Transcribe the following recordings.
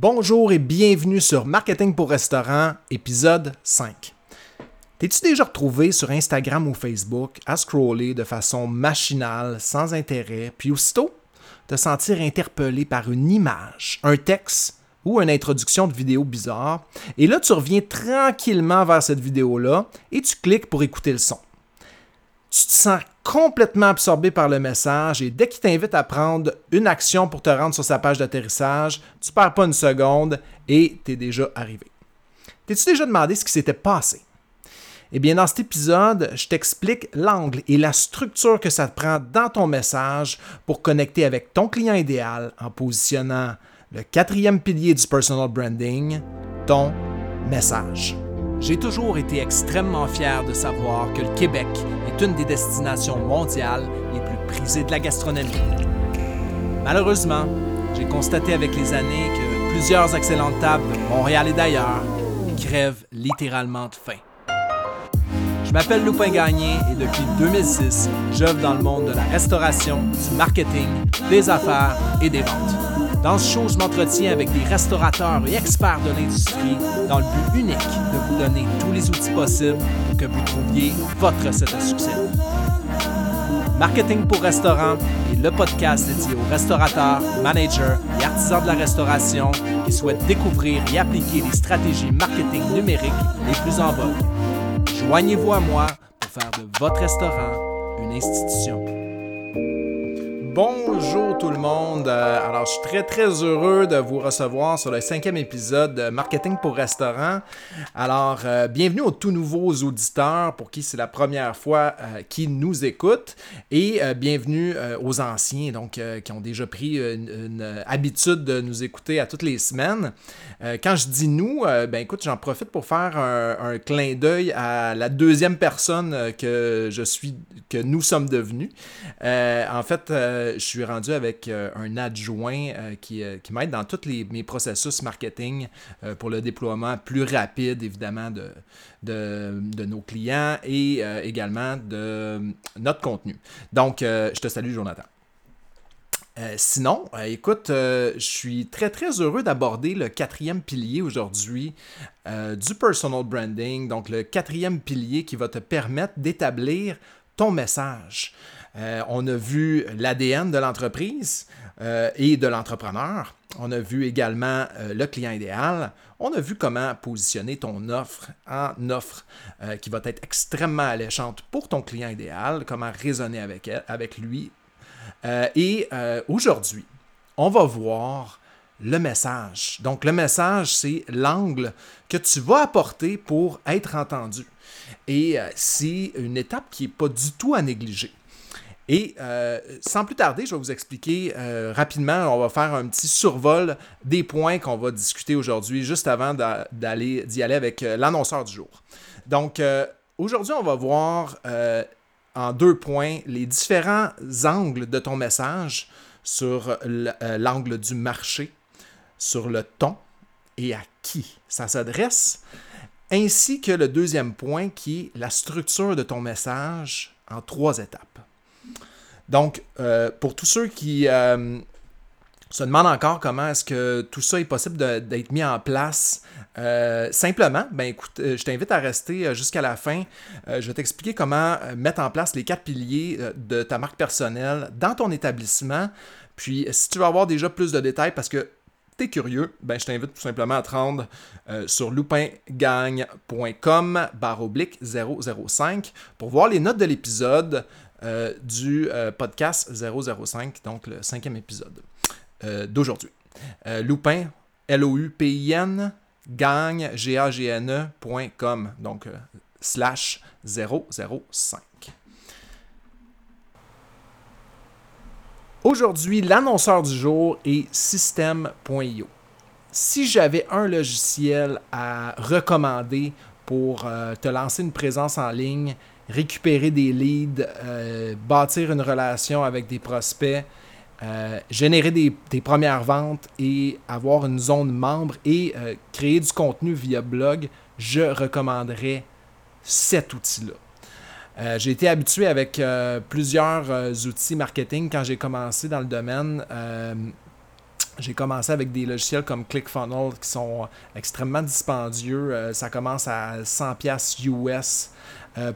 Bonjour et bienvenue sur Marketing pour Restaurant, épisode 5. T'es-tu déjà retrouvé sur Instagram ou Facebook à scroller de façon machinale, sans intérêt, puis aussitôt te sentir interpellé par une image, un texte ou une introduction de vidéo bizarre, et là tu reviens tranquillement vers cette vidéo-là et tu cliques pour écouter le son tu te sens complètement absorbé par le message et dès qu'il t'invite à prendre une action pour te rendre sur sa page d'atterrissage, tu perds pas une seconde et tu es déjà arrivé. T'es-tu déjà demandé ce qui s'était passé? Eh bien, dans cet épisode, je t'explique l'angle et la structure que ça te prend dans ton message pour connecter avec ton client idéal en positionnant le quatrième pilier du personal branding, ton message. J'ai toujours été extrêmement fier de savoir que le Québec une des destinations mondiales les plus prisées de la gastronomie. Malheureusement, j'ai constaté avec les années que plusieurs excellentes tables de Montréal et d'ailleurs crèvent littéralement de faim. Je m'appelle Loupin Gagné et depuis 2006, j'œuvre dans le monde de la restauration, du marketing, des affaires et des ventes. Dans ce show, je m'entretiens avec des restaurateurs et experts de l'industrie dans le but unique de vous donner tous les outils possibles pour que vous trouviez votre recette à succès. Marketing pour restaurant est le podcast dédié aux restaurateurs, managers et artisans de la restauration qui souhaitent découvrir et appliquer les stratégies marketing numériques les plus en vogue. Joignez-vous à moi pour faire de votre restaurant une institution. Bonjour tout le monde. Euh, alors, je suis très très heureux de vous recevoir sur le cinquième épisode de Marketing pour restaurant. Alors, euh, bienvenue aux tout nouveaux auditeurs pour qui c'est la première fois euh, qui nous écoutent et bienvenue aux anciens, donc qui ont déjà pris une, habitude de nous écouter à toutes les semaines. quand je dis nous, ben écoute, j'en profite pour faire un, un clin d'œil à la deuxième personne que je suis, que nous sommes devenus. en fait je suis rendu avec euh, un adjoint euh, qui, euh, qui m'aide dans tous les, mes processus marketing pour le déploiement plus rapide, évidemment, de, de, nos clients et également de notre contenu. Donc, je te salue, Jonathan. sinon, écoute, je suis très très heureux d'aborder le quatrième pilier aujourd'hui du personal branding, donc le quatrième pilier qui va te permettre d'établir ton message. Euh, on a vu l'ADN de l'entreprise euh, et de l'entrepreneur. On a vu également euh, le client idéal. On a vu comment positionner ton offre en offre qui va être extrêmement alléchante pour ton client idéal, comment raisonner avec, avec lui. et aujourd'hui, on va voir le message. Donc, le message, c'est l'angle que tu vas apporter pour être entendu. Et c'est une étape qui n'est pas du tout à négliger. Et euh, sans plus tarder, je vais vous expliquer euh, rapidement, on va faire un petit survol des points qu'on va discuter aujourd'hui, juste avant d'aller d'y aller avec euh, l'annonceur du jour. Donc, aujourd'hui, on va voir en deux points les différents angles de ton message sur l'angle du marché, sur le ton et à qui ça s'adresse, ainsi que le deuxième point qui est la structure de ton message en trois étapes. Donc, euh, pour tous ceux qui euh, se demandent encore comment est-ce que tout ça est possible d'être mis en place, euh, simplement, ben écoute, je t'invite à rester jusqu'à la fin. je vais t'expliquer comment mettre en place les quatre piliers de ta marque personnelle dans ton établissement. Puis, si tu veux avoir déjà plus de détails, parce que tu es curieux, ben, je t'invite tout simplement à te rendre sur loupingagne.com barre oblique 005 pour voir les notes de l'épisode, euh, du euh, podcast 005, donc le cinquième épisode euh, d'aujourd'hui. Loupin, L-O-U-P-I-N, gagne, G-A-G-N-E.com, donc slash 005. Aujourd'hui, l'annonceur du jour est System.io. Si j'avais un logiciel à recommander pour te lancer une présence en ligne récupérer des leads, euh, bâtir une relation avec des prospects, euh, générer des, premières ventes et avoir une zone membre et euh, créer du contenu via blog, je recommanderais cet outil-là. J'ai été habitué avec plusieurs outils marketing quand j'ai commencé dans le domaine. J'ai commencé avec des logiciels comme ClickFunnels qui sont extrêmement dispendieux. ça commence à 100$ US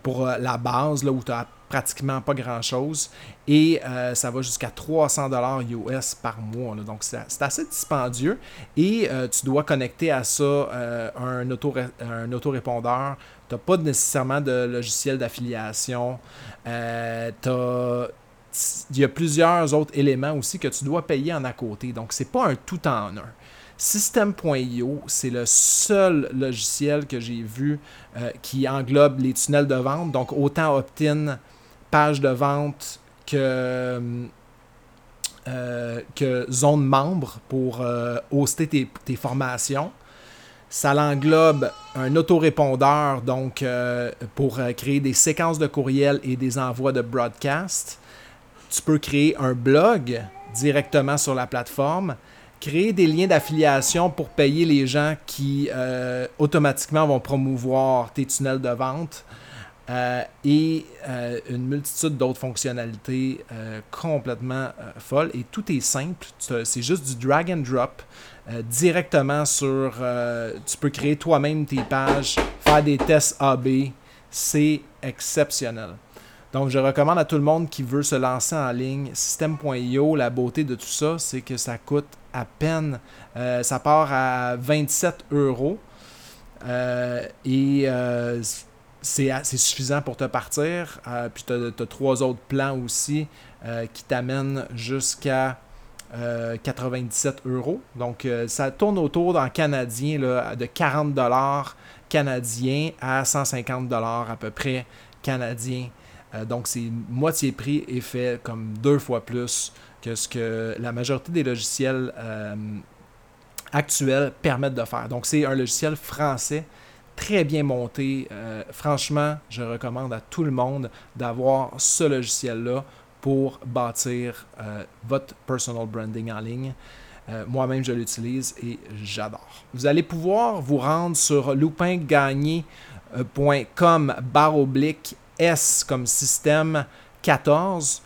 pour la base, là, où tu as pratiquement pas grand-chose. Et euh, ça va jusqu'à 300 dollars US par mois. Donc, c'est assez dispendieux. Et euh, tu dois connecter à ça euh, un, auto un autorépondeur. Tu n'as pas nécessairement de logiciel d'affiliation. il y a plusieurs autres éléments aussi que tu dois payer en à côté. Donc, c'est pas un tout en un. System.io, c'est le seul logiciel que j'ai vu qui englobe les tunnels de vente, donc autant opt-in page de vente que, euh, zone membre pour euh, hoster tes, formations. Ça l'englobe un autorépondeur donc euh, pour créer des séquences de courriels et des envois de broadcast. Tu peux créer un blog directement sur la plateforme, créer des liens d'affiliation pour payer les gens qui automatiquement vont promouvoir tes tunnels de vente. Euh, et euh, une multitude d'autres fonctionnalités euh, complètement folles. Et tout est simple. C'est juste du drag and drop directement sur. tu peux créer toi-même tes pages, faire des tests AB. C'est exceptionnel. Donc, je recommande à tout le monde qui veut se lancer en ligne. System.io, la beauté de tout ça, c'est que ça coûte à peine. ça part à 27 euros. et c'est suffisant pour te partir. Euh, puis tu as, trois autres plans aussi euh, qui t'amènent jusqu'à 97 euh, euros. Donc ça tourne autour d'un canadien de 40 dollars canadiens à 150 dollars à peu près canadiens. donc c'est moitié prix et fait comme deux fois plus que ce que la majorité des logiciels actuels permettent de faire. Donc c'est un logiciel français très bien monté. Euh, franchement, je recommande à tout le monde d'avoir ce logiciel-là pour bâtir euh, votre personal branding en ligne. Euh, moi-même, je l'utilise et j'adore. Vous allez pouvoir vous rendre sur loupingagné.com barre oblique S comme système 14.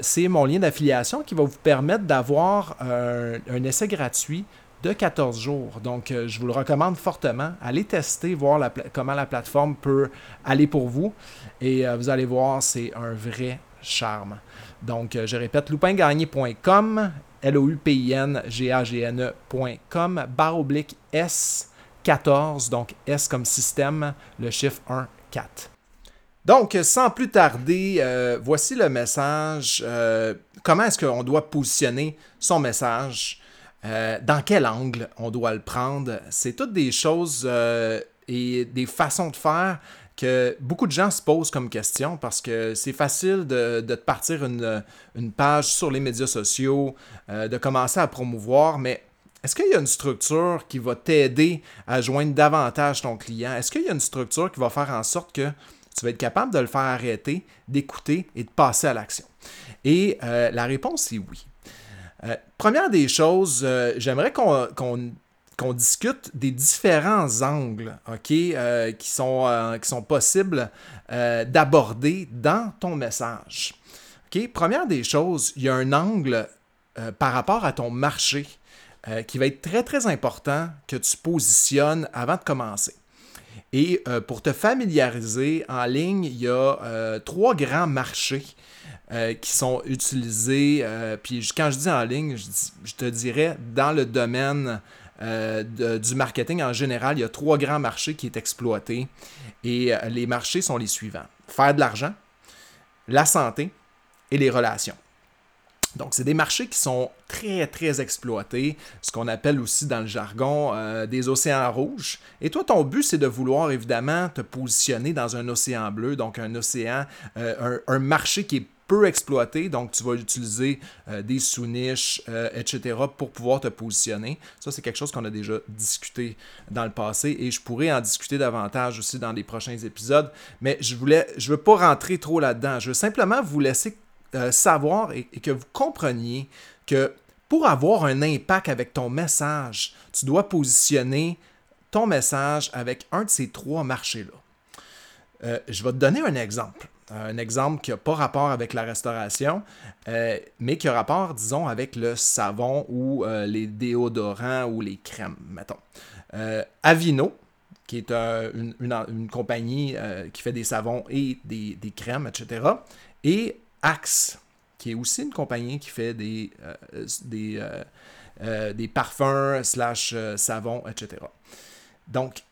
c'est mon lien d'affiliation qui va vous permettre d'avoir un essai gratuit de 14 jours. Donc, euh, je vous le recommande fortement. Allez tester, voir comment la plateforme peut aller pour vous. Et euh, vous allez voir, c'est un vrai charme. Donc, euh, je répète, loupingagné.com, L-O-U-P-I-N-G-A-G-N-E.com, barre oblique S14, donc S comme système, le chiffre 1, 4. Donc, sans plus tarder, voici le message. comment est-ce qu'on doit positionner son message? Euh, dans quel angle on doit le prendre? C'est toutes des choses euh, et des façons de faire que beaucoup de gens se posent comme question parce que c'est facile de, de partir une, page sur les médias sociaux, euh, de commencer à promouvoir, mais est-ce qu'il y a une structure qui va t'aider à joindre davantage ton client? Est-ce qu'il y a une structure qui va faire en sorte que tu vas être capable de le faire arrêter, d'écouter et de passer à l'action? Et la réponse est oui. Euh, première des choses, euh, j'aimerais qu'on discute des différents angles euh, qui, sont, qui sont possibles d'aborder dans ton message. Première des choses, il y a un angle par rapport à ton marché qui va être très très important que tu positionnes avant de commencer. Et pour te familiariser en ligne, il y a trois grands marchés euh, qui sont utilisés. Euh, puis quand je dis en ligne, je, te dirais dans le domaine euh, du marketing en général, il y a trois grands marchés qui sont exploités. Et les marchés sont les suivants. Faire de l'argent, la santé et les relations. Donc, c'est des marchés qui sont très, très exploités, ce qu'on appelle aussi dans le jargon des océans rouges. Et toi, ton but, c'est de vouloir évidemment te positionner dans un océan bleu, donc un océan, un, marché qui est peu exploité, donc tu vas utiliser euh, des sous-niches, euh, etc., pour pouvoir te positionner. Ça, c'est quelque chose qu'on a déjà discuté dans le passé et je pourrais en discuter davantage aussi dans les prochains épisodes, mais je voulais, je veux pas rentrer trop là-dedans. Je veux simplement vous laisser euh, savoir et, que vous compreniez que pour avoir un impact avec ton message, tu dois positionner ton message avec un de ces trois marchés-là. je vais te donner un exemple. Un exemple qui n'a pas rapport avec la restauration, mais qui a rapport, disons, avec le savon ou les déodorants ou les crèmes, mettons. Avino, qui est une, compagnie qui fait des savons et des, crèmes, etc. Et Axe, qui est aussi une compagnie qui fait des, euh, parfums, slash euh, savons, etc. Donc,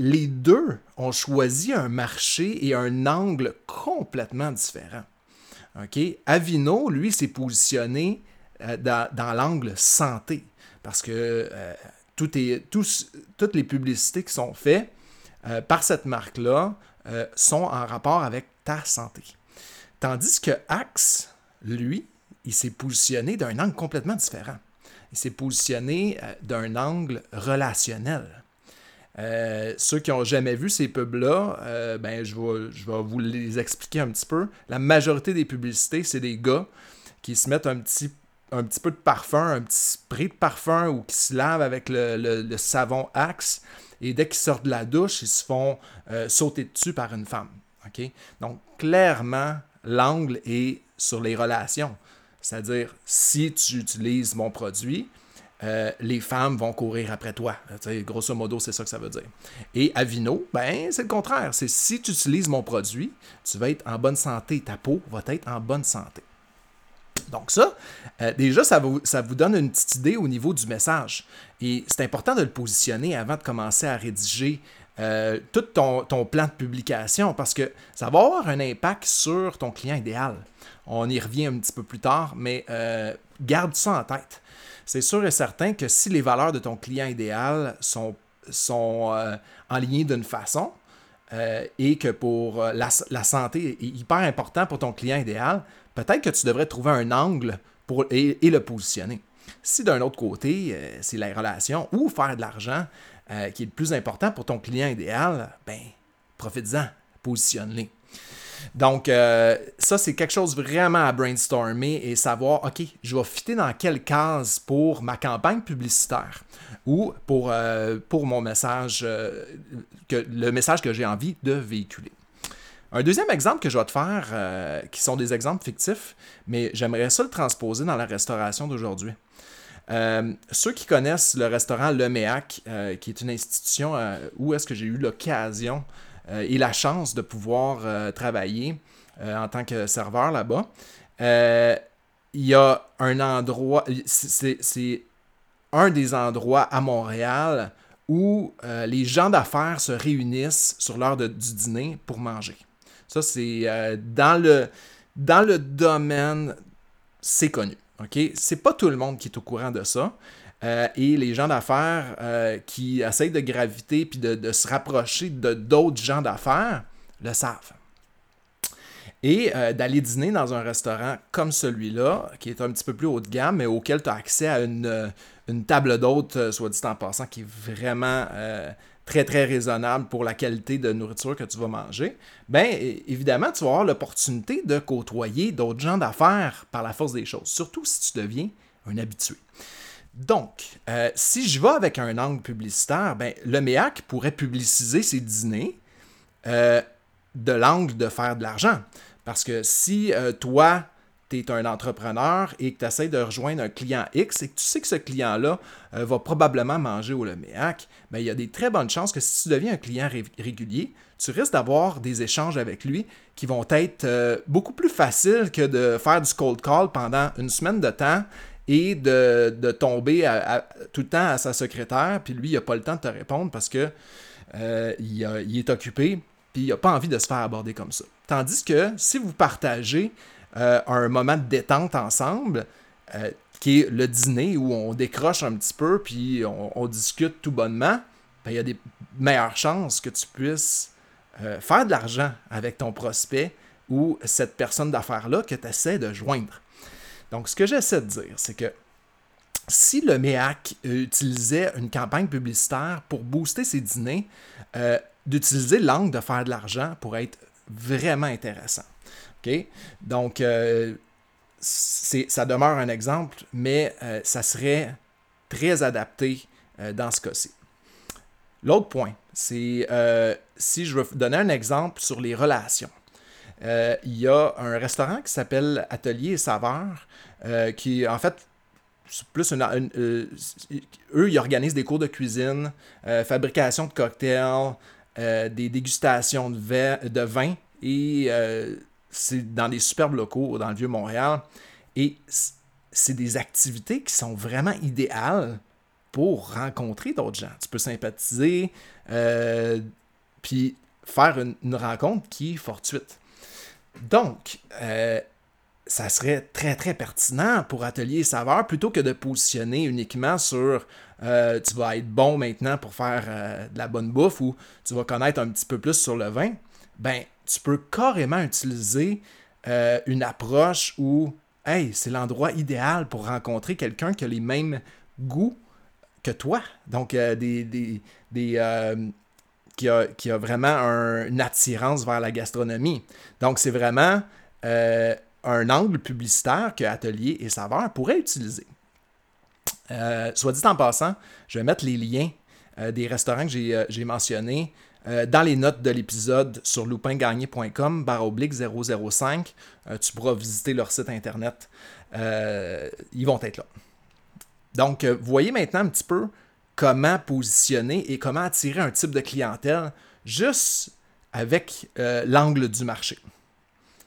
les deux ont choisi un marché et un angle complètement différent. Avino, lui, s'est positionné euh, dans, l'angle santé parce que est, toutes les publicités qui sont faites par cette marque-là sont en rapport avec ta santé. Tandis que Axe, lui, il s'est positionné d'un angle complètement différent il s'est positionné euh, d'un angle relationnel. Euh, ceux qui n'ont jamais vu ces pubs-là, euh, ben, je, vais, je vais vous les expliquer un petit peu. La majorité des publicités, c'est des gars qui se mettent un petit, un petit peu de parfum, un petit spray de parfum ou qui se lavent avec le, savon Axe. Et dès qu'ils sortent de la douche, ils se font sauter dessus par une femme. Donc, clairement, l'angle est sur les relations. C'est-à-dire, si tu utilises mon produit, euh, les femmes vont courir après toi. grosso modo, c'est ça que ça veut dire. Et Avino, ben, c'est le contraire. C'est si tu utilises mon produit, tu vas être en bonne santé. Ta peau va être en bonne santé. Donc ça, euh, déjà, ça vous, donne une petite idée au niveau du message. Et c'est important de le positionner avant de commencer à rédiger euh, tout ton, plan de publication parce que ça va avoir un impact sur ton client idéal. On y revient un petit peu plus tard, mais euh, garde ça en tête. C'est sûr et certain que si les valeurs de ton client idéal sont, sont euh, alignées d'une façon, euh, et que pour la, santé est hyper important pour ton client idéal, peut-être que tu devrais trouver un angle pour, et, le positionner. Si d'un autre côté, c'est la relation ou faire de l'argent qui est le plus important pour ton client idéal, ben, profite-en, positionne-les. Donc, euh, ça, c'est quelque chose vraiment à brainstormer et savoir, OK, je vais fitter dans quelle case pour ma campagne publicitaire ou pour, euh, pour mon message, euh, que, le message que j'ai envie de véhiculer. Un deuxième exemple que je vais te faire, qui sont des exemples fictifs, mais j'aimerais ça le transposer dans la restauration d'aujourd'hui. ceux qui connaissent le restaurant Le Méac, qui est une institution où est-ce que j'ai eu l'occasion et la chance de pouvoir euh, travailler euh, en tant que serveur là-bas, il y a un endroit, c'est un des endroits à Montréal où les gens d'affaires se réunissent sur l'heure du dîner pour manger. Ça, c'est dans, le, dans le domaine, c'est connu. OK? C'est pas tout le monde qui est au courant de ça. Euh, et les gens d'affaires euh, qui essayent de graviter puis de, se rapprocher de d'autres gens d'affaires le savent. Et euh, d'aller dîner dans un restaurant comme celui-là, qui est un petit peu plus haut de gamme, mais auquel tu as accès à une, une table d'hôte, soit dit en passant, qui est vraiment très très raisonnable pour la qualité de nourriture que tu vas manger, bien évidemment, tu vas avoir l'opportunité de côtoyer d'autres gens d'affaires par la force des choses, surtout si tu deviens un habitué. Donc, euh, si je vais avec un angle publicitaire, ben, le MEAC pourrait publiciser ses dîners euh, de l'angle de faire de l'argent. Parce que si euh, toi, tu es un entrepreneur et que tu essaies de rejoindre un client X et que tu sais que ce client-là va probablement manger au LEMEAC, ben, il y a des très bonnes chances que si tu deviens un client régulier, tu risques d'avoir des échanges avec lui qui vont être beaucoup plus faciles que de faire du cold call pendant une semaine de temps et de, tomber tout le temps à sa secrétaire, puis lui, il n'a pas le temps de te répondre parce que euh, il, est occupé, puis il n'a pas envie de se faire aborder comme ça. Tandis que si vous partagez euh, un moment de détente ensemble, euh, qui est le dîner où on décroche un petit peu, puis on, discute tout bonnement, ben, il y a des meilleures chances que tu puisses faire de l'argent avec ton prospect ou cette personne d'affaires-là que tu essaies de joindre. Donc, ce que j'essaie de dire, c'est que si le MEAC utilisait une campagne publicitaire pour booster ses dîners, euh, d'utiliser l'angle de faire de l'argent pourrait être vraiment intéressant. Donc, euh, ça demeure un exemple, mais euh, ça serait très adapté dans ce cas-ci. L'autre point, c'est si je veux donner un exemple sur les relations. Il y a un restaurant qui s'appelle Atelier et Saveur, qui en fait plus une, eux, ils organisent des cours de cuisine, fabrication de cocktails, des dégustations de, de vin et c'est dans des superbes locaux dans le vieux Montréal. Et c'est des activités qui sont vraiment idéales pour rencontrer d'autres gens. Tu peux sympathiser, euh, puis faire une, rencontre qui est fortuite. Donc, euh, ça serait très, très pertinent pour Atelier Saveur, plutôt que de positionner uniquement sur euh, tu vas être bon maintenant pour faire de la bonne bouffe ou tu vas connaître un petit peu plus sur le vin. Ben, tu peux carrément utiliser une approche où hey, c'est l'endroit idéal pour rencontrer quelqu'un qui a les mêmes goûts que toi. Donc, euh, des, des, euh, qui, a, vraiment une attirance vers la gastronomie. Donc, c'est vraiment euh, un angle publicitaire que Atelier et Saveur pourraient utiliser. soit dit en passant, je vais mettre les liens des restaurants que j'ai mentionnés dans les notes de l'épisode sur loupingagné.com barre oblique 005. tu pourras visiter leur site internet. ils vont être là. Donc, euh, voyez maintenant un petit peu comment positionner et comment attirer un type de clientèle juste avec euh, l'angle du marché.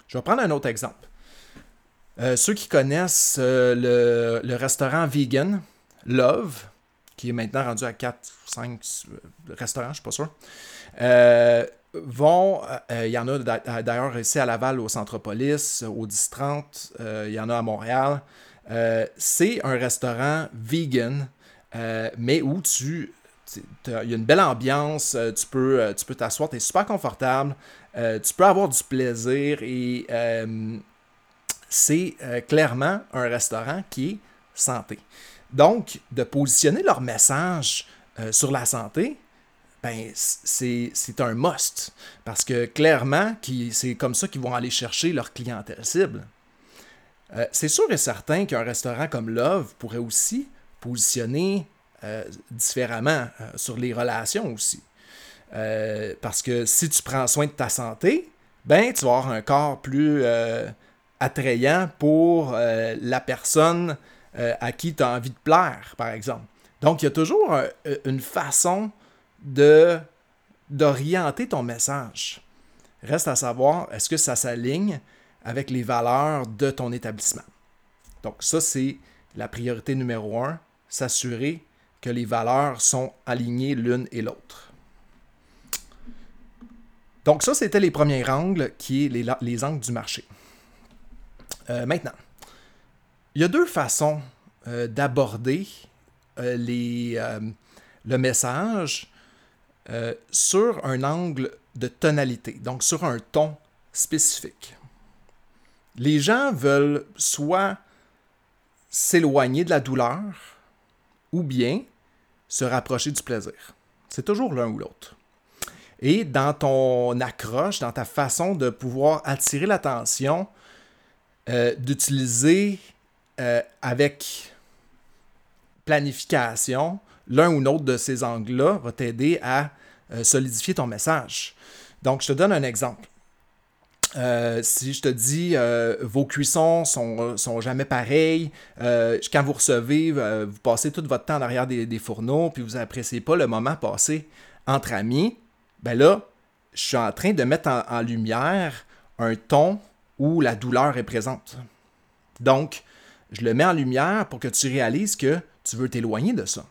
Je vais prendre un autre exemple. Euh, ceux qui connaissent le, restaurant vegan Love, qui est maintenant rendu à 4 ou 5 restaurants, je ne suis pas sûr, vont, il y en a d'ailleurs ici à Laval, au Centropolis, au 1030, il y en a à Montréal. Euh, c'est un restaurant vegan, euh, mais où tu. Il y a une belle ambiance, euh, tu peux tu peux t'asseoir, tu es super confortable, tu peux avoir du plaisir et c'est clairement un restaurant qui est santé. Donc, de positionner leur message sur la santé, ben, c'est un must. Parce que clairement, c'est comme ça qu'ils vont aller chercher leur clientèle cible. Euh, c'est sûr et certain qu'un restaurant comme Love pourrait aussi positionner euh, différemment euh, sur les relations aussi. parce que si tu prends soin de ta santé, ben tu vas avoir un corps plus attrayant pour la personne à qui tu as envie de plaire, par exemple. Donc, il y a toujours une façon d'orienter ton message. Reste à savoir, est-ce que ça s'aligne avec les valeurs de ton établissement? Donc ça, c'est la priorité numéro un, s'assurer que les valeurs sont alignées l'une et l'autre. Donc ça, c'était les premiers angles qui est les, angles du marché. Euh, maintenant, il y a deux façons euh, d'aborder euh, le message sur un angle de tonalité, donc sur un ton spécifique les gens veulent soit s'éloigner de la douleur ou bien se rapprocher du plaisir. C'est toujours l'un ou l'autre. Et dans ton accroche, dans ta façon de pouvoir attirer l'attention, euh, d'utiliser euh, avec planification l'un ou l'autre de ces angles-là va t'aider à euh, solidifier ton message. Donc, je te donne un exemple. Euh, si je te dis euh, vos cuissons sont, sont jamais pareilles, euh, quand vous recevez, vous passez tout votre temps en arrière des, fourneaux, puis vous n'appréciez pas le moment passé entre amis, ben là, je suis en train de mettre en, lumière un ton où la douleur est présente. Donc, je le mets en lumière pour que tu réalises que tu veux t'éloigner de ça.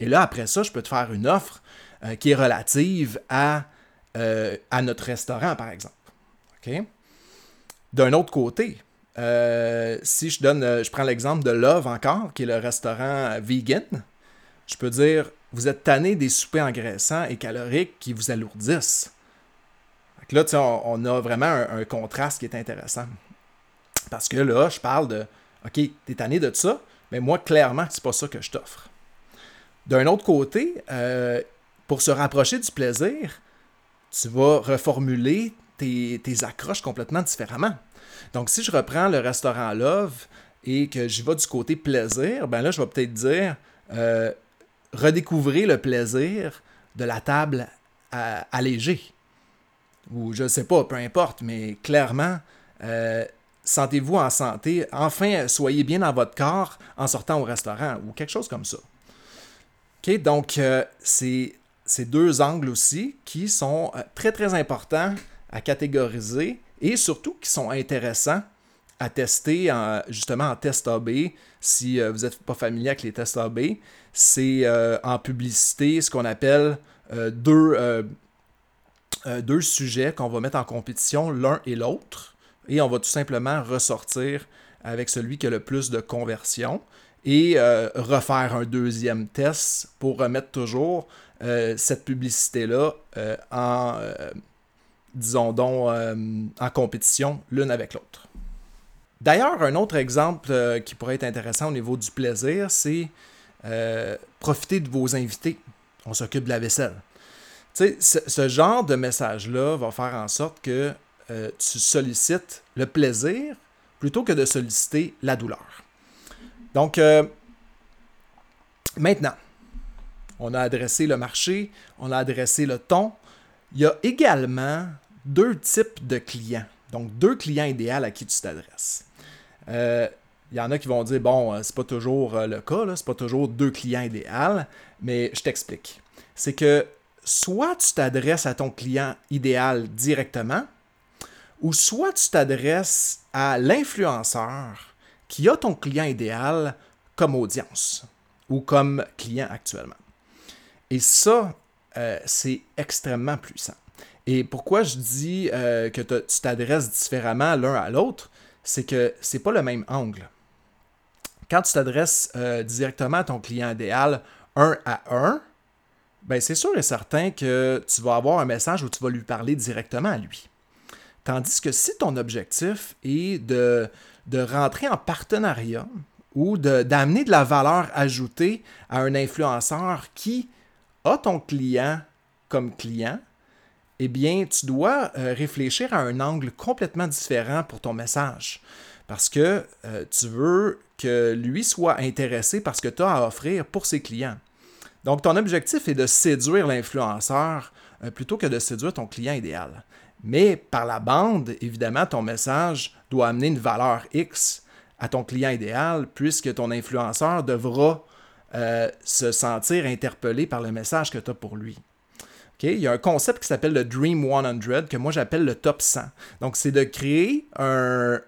Et là, après ça, je peux te faire une offre qui est relative à, à notre restaurant, par exemple. D'un autre côté, euh, si je donne, euh, je prends l'exemple de Love encore, qui est le restaurant vegan, je peux dire, vous êtes tanné des soupers engraissants et caloriques qui vous alourdissent. là, on, a vraiment un, contraste qui est intéressant. Parce que là, je parle de, OK, t'es tanné de ça, mais moi, clairement, c'est pas ça que je t'offre. D'un autre côté, euh, pour se rapprocher du plaisir, tu vas reformuler tes, accroches complètement différemment. Donc, si je reprends le restaurant Love et que j'y vais du côté plaisir, ben là, je vais peut-être dire euh, redécouvrir le plaisir de la table allégée. ou je ne sais pas, peu importe, mais clairement, euh, sentez-vous en santé, enfin, soyez bien dans votre corps en sortant au restaurant ou quelque chose comme ça. OK, donc euh, c'est ces deux angles aussi qui sont euh, très très importants à catégoriser et surtout qui sont intéressants à tester justement en test AB. Si vous n'êtes pas familier avec les tests AB, c'est en publicité ce qu'on appelle deux, deux sujets qu'on va mettre en compétition l'un et l'autre et on va tout simplement ressortir avec celui qui a le plus de conversion et euh, refaire un deuxième test pour remettre toujours euh, cette publicité-là euh, en, disons donc, en compétition l'une avec l'autre. D'ailleurs, un autre exemple qui pourrait être intéressant au niveau du plaisir, c'est profiter de vos invités. On s'occupe de la vaisselle. Tu sais, ce genre de message-là va faire en sorte que euh, tu sollicites le plaisir plutôt que de solliciter la douleur. Donc, euh, maintenant, on a adressé le marché, on a adressé le ton. Il y a également deux types de clients. Donc, deux clients idéaux à qui tu t'adresses. Euh, il y en a qui vont dire, bon, c'est pas toujours le cas, c'est pas toujours deux clients idéaux, mais je t'explique. C'est que soit tu t'adresses à ton client idéal directement, ou soit tu t'adresses à l'influenceur qui a ton client idéal comme audience ou comme client actuellement. Et ça, euh, c'est extrêmement puissant. Et pourquoi je dis euh, que tu t'adresses différemment l'un à l'autre, c'est que c'est pas le même angle. Quand tu t'adresses euh, directement à ton client idéal un à un, ben c'est sûr et certain que tu vas avoir un message où tu vas lui parler directement à lui. Tandis que si ton objectif est de, de rentrer en partenariat ou d'amener de, la valeur ajoutée à un influenceur qui a ton client comme client, eh bien, tu dois euh, réfléchir à un angle complètement différent pour ton message. Parce que euh, tu veux que lui soit intéressé par ce que tu as à offrir pour ses clients. Donc, ton objectif est de séduire l'influenceur euh, plutôt que de séduire ton client idéal. Mais par la bande, évidemment, ton message doit amener une valeur X à ton client idéal, puisque ton influenceur devra euh, se sentir interpellé par le message que tu as pour lui. Il y a un concept qui s'appelle le Dream 100, que moi j'appelle le top 100. Donc, c'est de créer un,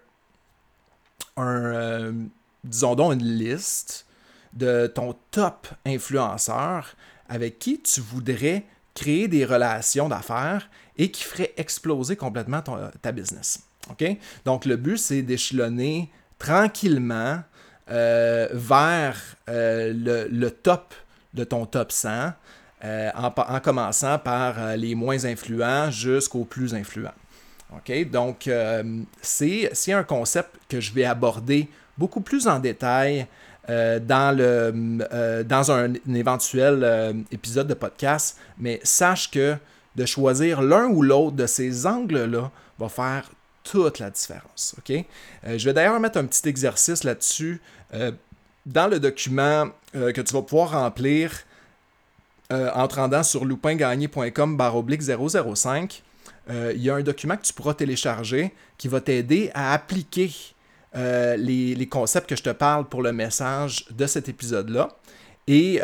euh, disons donc, une liste de ton top influenceur avec qui tu voudrais créer des relations d'affaires et qui ferait exploser complètement ta business. Donc, le but, c'est d'échelonner tranquillement euh, vers euh, le, top de ton top 100, euh, en, commençant par les moins influents jusqu'aux plus influents. Donc, c'est un concept que je vais aborder beaucoup plus en détail dans, le, un, éventuel épisode de podcast, mais sache que de choisir l'un ou l'autre de ces angles-là va faire toute la différence. OK? Je vais d'ailleurs mettre un petit exercice là-dessus dans le document euh, que tu vas pouvoir remplir en te rendant sur loupingagné.com 005. Il y a un document que tu pourras télécharger qui va t'aider à appliquer les, concepts que je te parle pour le message de cet épisode-là et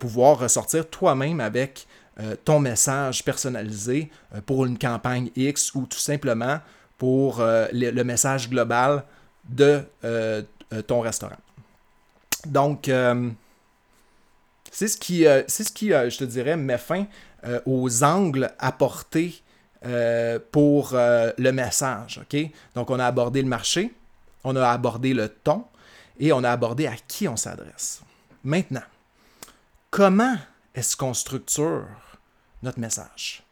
pouvoir ressortir toi-même avec euh, ton message personnalisé euh, pour une campagne X ou tout simplement pour euh, le, message global de ton restaurant. Donc, c'est ce qui, c'est ce qui je te dirais, met fin aux angles apportés pour le message. Donc, on a abordé le marché, on a abordé le ton et on a abordé à qui on s'adresse. Maintenant, comment est-ce qu'on structure notre message?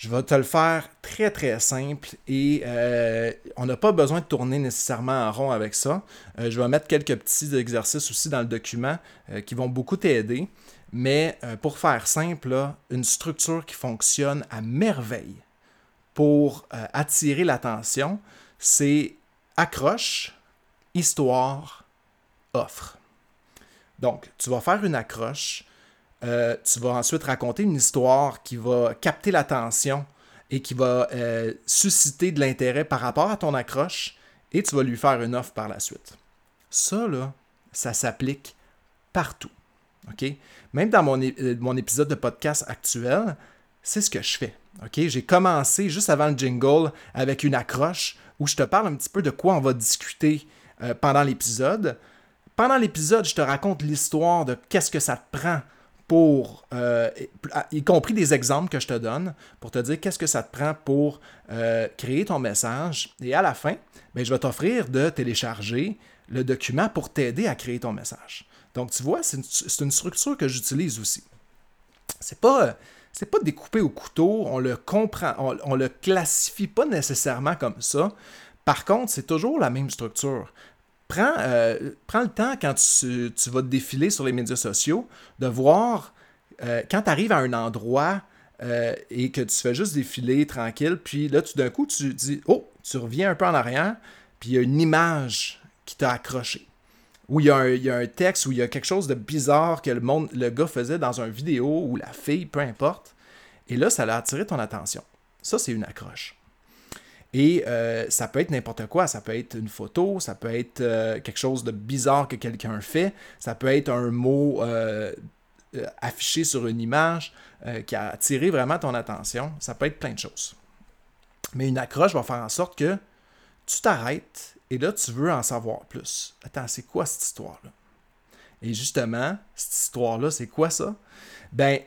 Je vais te le faire très très simple et euh, on n'a pas besoin de tourner nécessairement en rond avec ça. Euh, je vais mettre quelques petits exercices aussi dans le document euh, qui vont beaucoup t'aider. Mais pour faire simple, une structure qui fonctionne à merveille pour attirer l'attention, c'est accroche, histoire, offre. Donc, tu vas faire une accroche. Euh, tu vas ensuite raconter une histoire qui va capter l'attention et qui va euh, susciter de l'intérêt par rapport à ton accroche et tu vas lui faire une offre par la suite. Ça, là, ça s'applique partout. Même dans mon, euh, mon épisode de podcast actuel, c'est ce que je fais. J'ai commencé juste avant le jingle avec une accroche où je te parle un petit peu de quoi on va discuter pendant l'épisode. Pendant l'épisode, je te raconte l'histoire de qu'est-ce que ça te prend euh, y compris des exemples que je te donne, pour te dire qu'est-ce que ça te prend pour euh, créer ton message. Et à la fin, ben, je vais t'offrir de télécharger le document pour t'aider à créer ton message. Donc, tu vois, c'est une, structure que j'utilise aussi. C'est pas, c'est pas découpé au couteau, on le comprend, on le classifie pas nécessairement comme ça. Par contre, c'est toujours la même structure. Euh, prends, le temps quand tu, vas te défiler sur les médias sociaux de voir euh, quand tu arrives à un endroit euh, et que tu fais juste défiler tranquille, puis là, tout d'un coup, tu dis Oh, tu reviens un peu en arrière, puis il y a une image qui t'a accroché. Ou il y, a un, texte, ou il y a quelque chose de bizarre que le, monde, le gars faisait dans une vidéo, ou la fille, peu importe. Et là, ça a attiré ton attention. Ça, c'est une accroche. Et euh, ça peut être n'importe quoi. Ça peut être une photo, ça peut être euh, quelque chose de bizarre que quelqu'un fait, ça peut être un mot euh, affiché sur une image qui a attiré vraiment ton attention. Ça peut être plein de choses. Mais une accroche va faire en sorte que tu t'arrêtes et là, tu veux en savoir plus. Attends, c'est quoi cette histoire-là? Et justement, cette histoire-là, c'est quoi ça? Ben,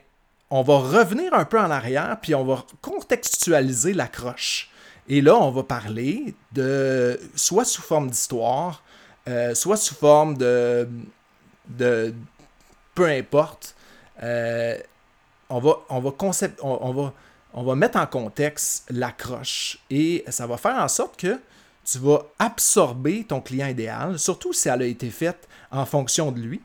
on va revenir un peu en arrière, puis on va contextualiser l'accroche. Et là, on va parler de soit sous forme d'histoire, euh, soit sous forme de, de peu importe. Euh, on va, on va, concept, on, va, on va mettre en contexte l'accroche et ça va faire en sorte que tu vas absorber ton client idéal, surtout si elle a été faite en fonction de lui,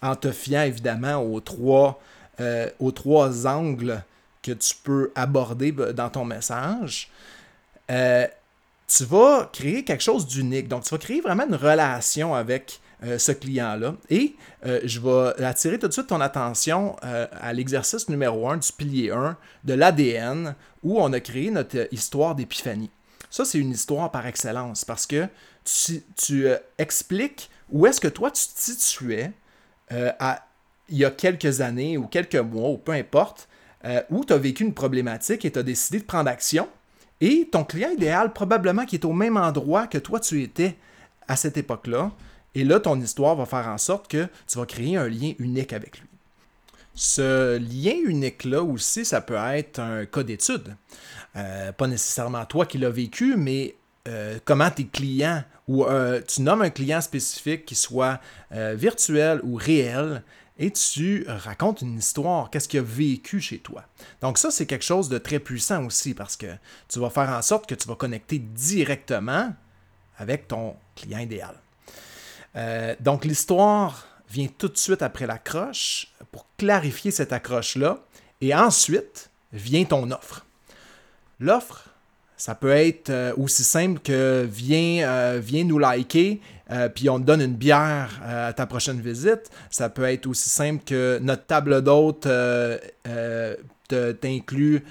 en te fiant évidemment aux trois, euh, aux trois angles que tu peux aborder dans ton message. Euh, tu vas créer quelque chose d'unique. Donc, tu vas créer vraiment une relation avec euh, ce client-là. Et euh, je vais attirer tout de suite ton attention à l'exercice numéro 1 du pilier 1 de l'ADN, où on a créé notre histoire d'épiphanie. Ça, c'est une histoire par excellence parce que tu, expliques où est-ce que toi tu te situais il y a quelques années ou quelques mois, ou peu importe, où tu as vécu une problématique et tu as décidé de prendre action et ton client idéal, probablement qui est au même endroit que toi tu étais à cette époque-là. Et là, ton histoire va faire en sorte que tu vas créer un lien unique avec lui. Ce lien unique-là aussi, ça peut être un cas d'étude. Euh, pas nécessairement toi qui l'as vécu, mais euh, comment tes clients, ou euh, tu nommes un client spécifique qui soit virtuel ou réel, et tu racontes une histoire, qu'est-ce qu'il a vécu chez toi? Donc ça, c'est quelque chose de très puissant aussi parce que tu vas faire en sorte que tu vas connecter directement avec ton client idéal. Euh, donc l'histoire vient tout de suite après l'accroche pour clarifier cette accroche-là et ensuite vient ton offre. L'offre, ça peut être euh, aussi simple que viens, euh, viens nous liker, euh, puis on te donne une bière à ta prochaine visite. Ça peut être aussi simple que notre table d'hôte t'inclut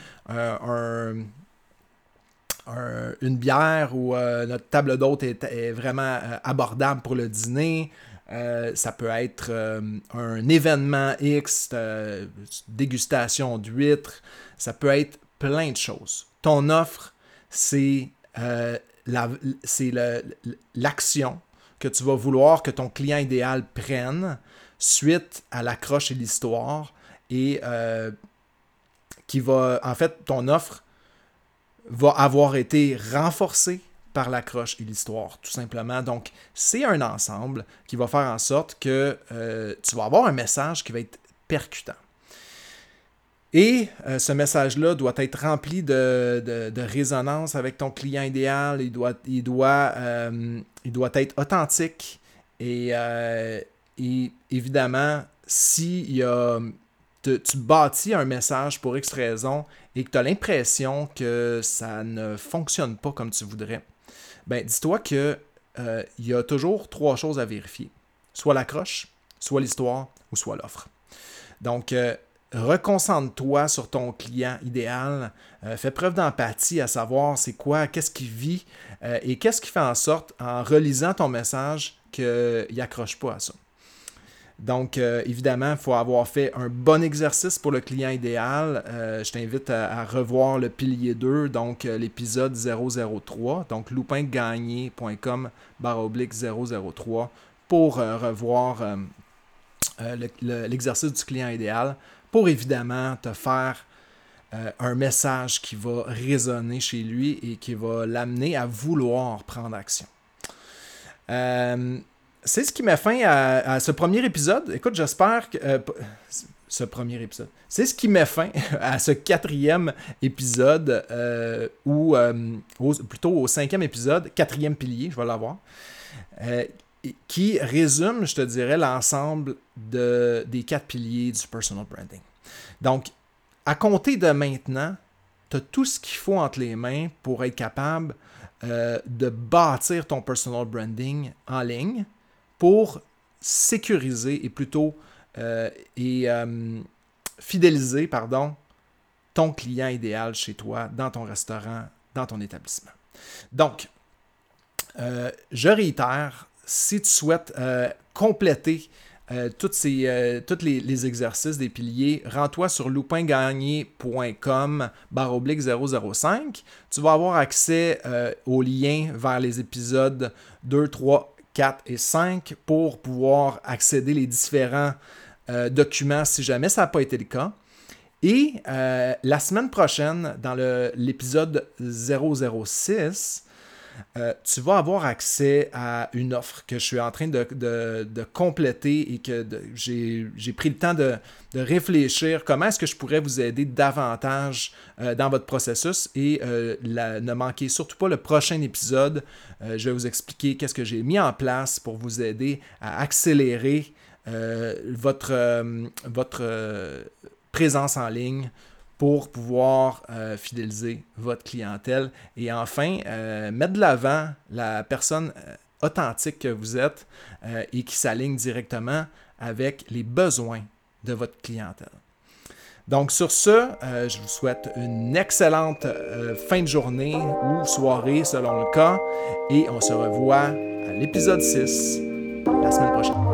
une bière ou notre table d'hôte est, vraiment abordable pour le dîner. ça peut être un événement X, dégustation d'huîtres. Ça peut être plein de choses. Ton offre c'est euh, l'action que tu vas vouloir que ton client idéal prenne suite à l'accroche et l'histoire et euh, qui va, en fait, ton offre va avoir été renforcée par l'accroche et l'histoire, tout simplement. Donc, c'est un ensemble qui va faire en sorte que euh, tu vas avoir un message qui va être percutant. Et euh, ce message-là doit être rempli de, résonance avec ton client idéal. Il doit, il doit, euh, il doit être authentique. Et, euh, évidemment, si tu bâtis un message pour X raison et que tu as l'impression que ça ne fonctionne pas comme tu voudrais, ben dis-toi qu'il il y a toujours trois choses à vérifier. Soit l'accroche, soit l'histoire ou soit l'offre. Donc, reconcentre-toi sur ton client idéal, fais preuve d'empathie à savoir c'est quoi, qu'est-ce qu'il vit et qu'est-ce qui fait en sorte, en relisant ton message, qu'il n'accroche pas à ça. Donc, euh, évidemment, il faut avoir fait un bon exercice pour le client idéal. Euh, je t'invite à, revoir le pilier 2, donc euh, l'épisode 003, donc loupingagné.com baroblique 003 pour revoir l'exercice du client idéal pour évidemment te faire un message qui va résonner chez lui et qui va l'amener à vouloir prendre action c'est ce qui met fin à, ce premier épisode. Écoute, j'espère que. Euh, ce premier épisode. C'est ce qui met fin à ce quatrième épisode, euh, ou euh, plutôt au cinquième épisode, quatrième pilier, je vais l'avoir, qui résume, je te dirais, l'ensemble de, des quatre piliers du personal branding. Donc, à compter de maintenant, tu as tout ce qu'il faut entre les mains pour être capable de bâtir ton personal branding en ligne pour sécuriser et plutôt euh, et euh, fidéliser pardon, ton client idéal chez toi, dans ton restaurant, dans ton établissement. Donc, euh, je réitère, si tu souhaites compléter toutes ces, tous les, exercices des piliers, rends-toi sur loupingagné.com barre 005. Tu vas avoir accès aux liens vers les épisodes 2, 3 4 et 5 pour pouvoir accéder les différents euh, documents si jamais ça n'a pas été le cas. Et euh, la semaine prochaine, dans l'épisode 006, euh, tu vas avoir accès à une offre que je suis en train de, compléter et que j'ai pris le temps de, réfléchir comment est-ce que je pourrais vous aider davantage euh, dans votre processus et euh, ne manquez surtout pas le prochain épisode. je vais vous expliquer qu'est-ce que j'ai mis en place pour vous aider à accélérer votre, votre présence en ligne pour pouvoir euh, fidéliser votre clientèle et enfin euh, mettre de l'avant la personne euh, authentique que vous êtes et qui s'aligne directement avec les besoins de votre clientèle. Donc sur ce, je vous souhaite une excellente fin de journée ou soirée selon le cas et on se revoit à l'épisode 6 la semaine prochaine.